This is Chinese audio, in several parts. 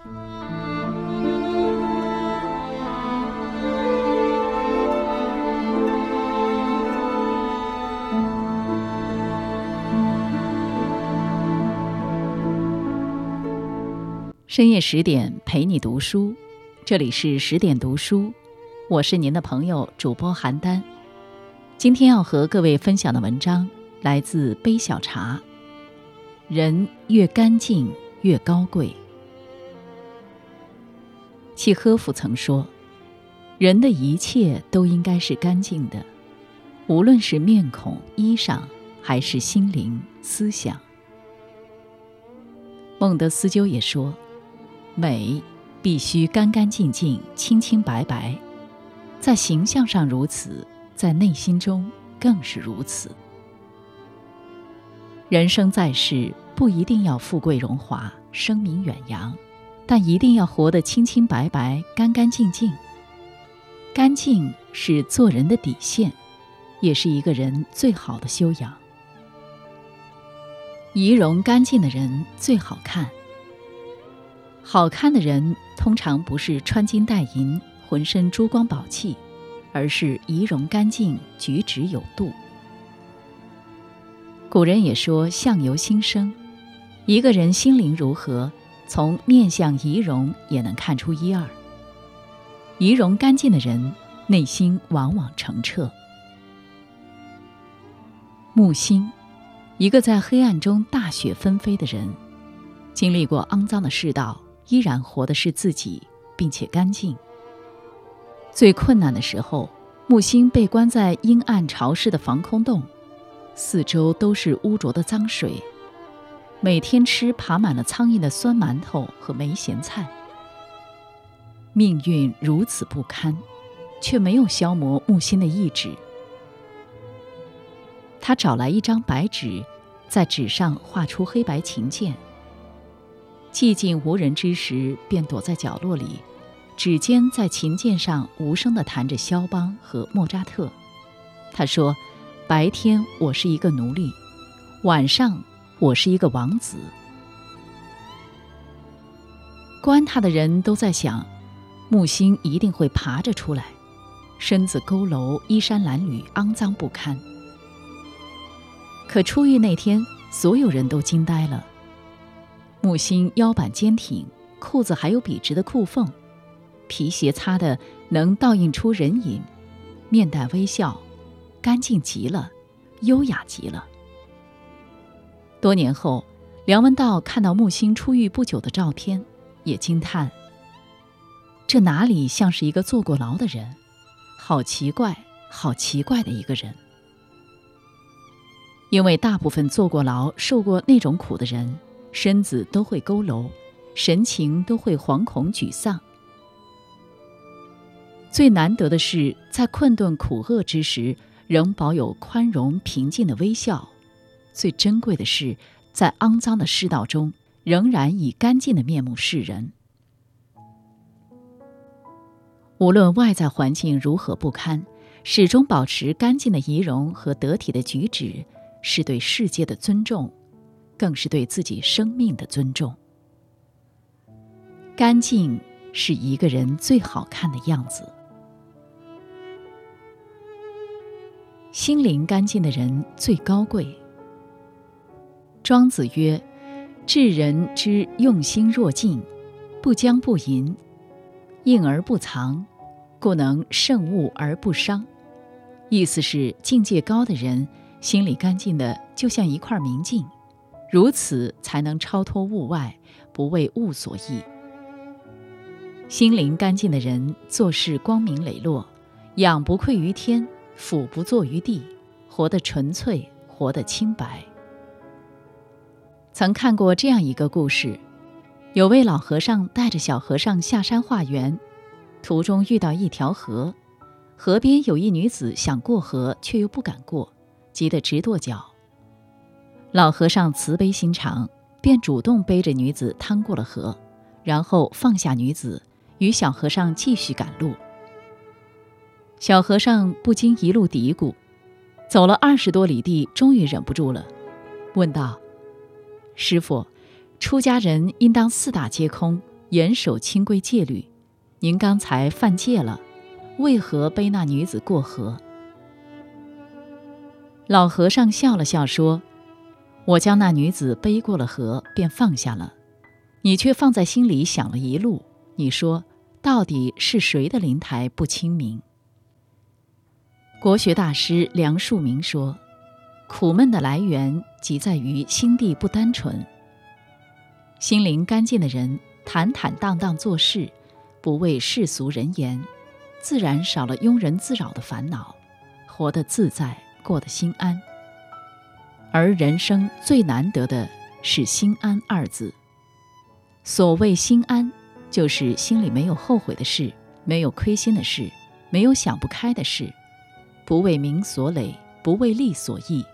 深夜十点陪你读书，这里是十点读书，我是您的朋友主播邯郸。今天要和各位分享的文章来自杯小茶。人越干净越高贵。契诃夫曾说：“人的一切都应该是干净的，无论是面孔、衣裳，还是心灵、思想。”孟德斯鸠也说。美必须干干净净、清清白白，在形象上如此，在内心中更是如此。人生在世，不一定要富贵荣华、声名远扬，但一定要活得清清白白、干干净净。干净是做人的底线，也是一个人最好的修养。仪容干净的人最好看。好看的人通常不是穿金戴银、浑身珠光宝气，而是仪容干净、举止有度。古人也说“相由心生”，一个人心灵如何，从面相仪容也能看出一二。仪容干净的人，内心往往澄澈。木星，一个在黑暗中大雪纷飞的人，经历过肮脏的世道。依然活的是自己，并且干净。最困难的时候，木星被关在阴暗潮湿的防空洞，四周都是污浊的脏水，每天吃爬满了苍蝇的酸馒头和没咸菜。命运如此不堪，却没有消磨木心的意志。他找来一张白纸，在纸上画出黑白琴键。寂静无人之时，便躲在角落里，指尖在琴键上无声地弹着肖邦和莫扎特。他说：“白天我是一个奴隶，晚上我是一个王子。”观他的人都在想，木星一定会爬着出来，身子佝偻，衣衫褴褛，肮脏不堪。可出狱那天，所有人都惊呆了。木星腰板坚挺，裤子还有笔直的裤缝，皮鞋擦的能倒映出人影，面带微笑，干净极了，优雅极了。多年后，梁文道看到木星出狱不久的照片，也惊叹：这哪里像是一个坐过牢的人？好奇怪，好奇怪的一个人。因为大部分坐过牢、受过那种苦的人。身子都会佝偻，神情都会惶恐沮丧。最难得的是，在困顿苦厄之时，仍保有宽容平静的微笑；最珍贵的是，在肮脏的世道中，仍然以干净的面目示人。无论外在环境如何不堪，始终保持干净的仪容和得体的举止，是对世界的尊重。更是对自己生命的尊重。干净是一个人最好看的样子。心灵干净的人最高贵。庄子曰：“治人之用心若镜，不将不淫，应而不藏，故能胜物而不伤。”意思是境界高的人，心里干净的就像一块明镜。如此才能超脱物外，不为物所役。心灵干净的人做事光明磊落，仰不愧于天，俯不怍于地，活得纯粹，活得清白。曾看过这样一个故事：有位老和尚带着小和尚下山化缘，途中遇到一条河，河边有一女子想过河，却又不敢过，急得直跺脚。老和尚慈悲心肠，便主动背着女子趟过了河，然后放下女子，与小和尚继续赶路。小和尚不禁一路嘀咕，走了二十多里地，终于忍不住了，问道：“师傅，出家人应当四大皆空，严守清规戒律。您刚才犯戒了，为何背那女子过河？”老和尚笑了笑说：“我将那女子背过了河，便放下了。你却放在心里想了一路。你说，到底是谁的灵台不清明？”国学大师梁漱溟说：“苦闷的来源即在于心地不单纯。心灵干净的人，坦坦荡荡做事，不为世俗人言，自然少了庸人自扰的烦恼，活得自在，过得心安。而人生最难得的是心安二字。所谓心安，就是心里没有后悔的事，没有亏心的事，没有想不开的事。”不为名所累，不为利所役，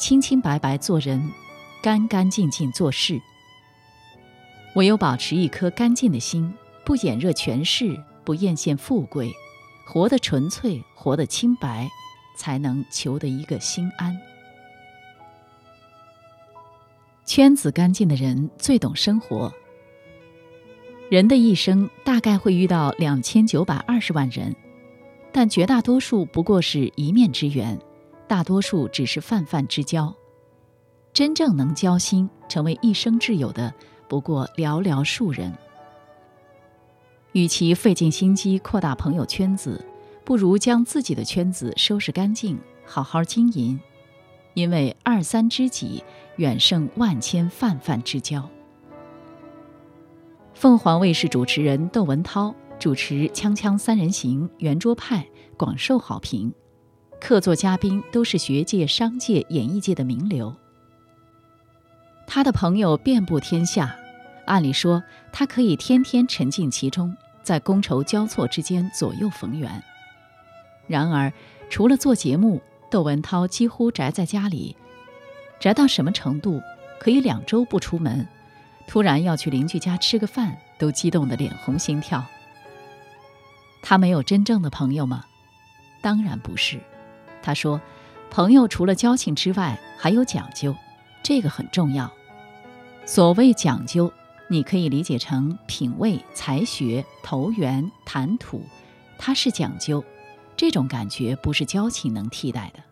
清清白白做人，干干净净做事。唯有保持一颗干净的心，不眼热权势，不艳羡富贵，活得纯粹，活得清白，才能求得一个心安。圈子干净的人最懂生活。人的一生大概会遇到两千九百二十万人。但绝大多数不过是一面之缘，大多数只是泛泛之交。真正能交心、成为一生挚友的，不过寥寥数人。与其费尽心机扩大朋友圈子，不如将自己的圈子收拾干净，好好经营。因为二三知己远胜万千泛泛之交。凤凰卫视主持人窦文涛。主持《锵锵三人行》圆桌派广受好评，客座嘉宾都是学界、商界、演艺界的名流。他的朋友遍布天下，按理说他可以天天沉浸其中，在觥筹交错之间左右逢源。然而，除了做节目，窦文涛几乎宅在家里，宅到什么程度？可以两周不出门，突然要去邻居家吃个饭，都激动得脸红心跳。他没有真正的朋友吗？当然不是。他说：“朋友除了交情之外，还有讲究，这个很重要。所谓讲究，你可以理解成品味、才学、投缘、谈吐，它是讲究。这种感觉不是交情能替代的。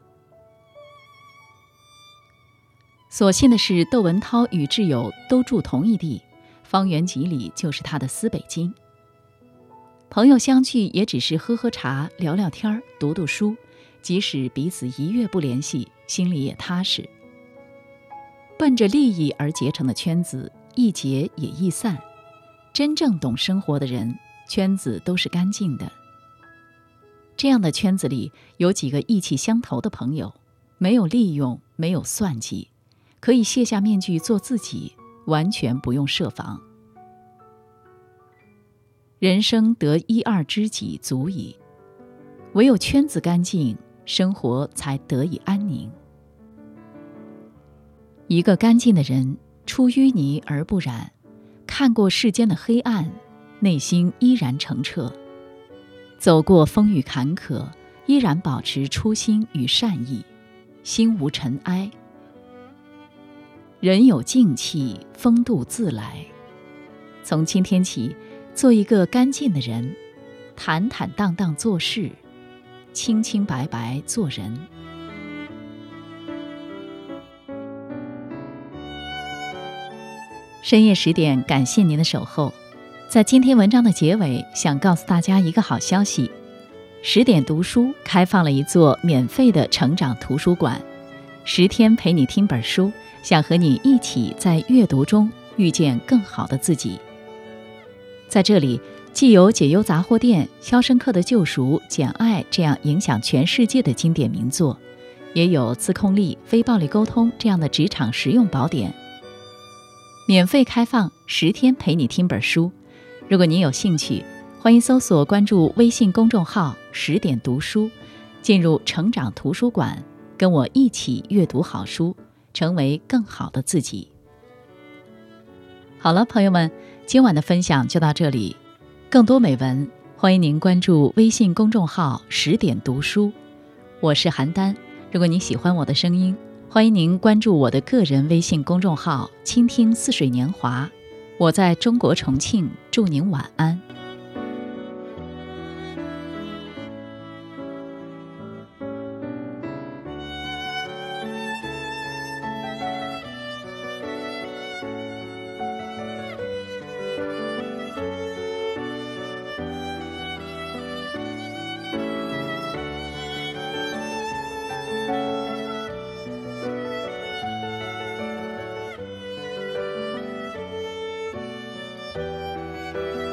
所幸的是，窦文涛与挚友都住同一地，方圆几里就是他的私北京。”朋友相聚也只是喝喝茶、聊聊天、读读书，即使彼此一月不联系，心里也踏实。奔着利益而结成的圈子，易结也易散。真正懂生活的人，圈子都是干净的。这样的圈子里有几个意气相投的朋友，没有利用，没有算计，可以卸下面具做自己，完全不用设防。人生得一二知己足矣，唯有圈子干净，生活才得以安宁。一个干净的人，出淤泥而不染，看过世间的黑暗，内心依然澄澈；走过风雨坎坷，依然保持初心与善意，心无尘埃。人有静气，风度自来。从今天起。做一个干净的人，坦坦荡荡做事，清清白白做人。深夜十点，感谢您的守候。在今天文章的结尾，想告诉大家一个好消息：十点读书开放了一座免费的成长图书馆，十天陪你听本书，想和你一起在阅读中遇见更好的自己。在这里，既有解忧杂货店、《肖申克的救赎》、《简爱》这样影响全世界的经典名作，也有自控力、非暴力沟通这样的职场实用宝典。免费开放十天，陪你听本书。如果您有兴趣，欢迎搜索关注微信公众号“十点读书”，进入成长图书馆，跟我一起阅读好书，成为更好的自己。好了，朋友们。今晚的分享就到这里，更多美文欢迎您关注微信公众号“十点读书”，我是邯郸。如果您喜欢我的声音，欢迎您关注我的个人微信公众号“倾听似水年华”。我在中国重庆，祝您晚安。うん。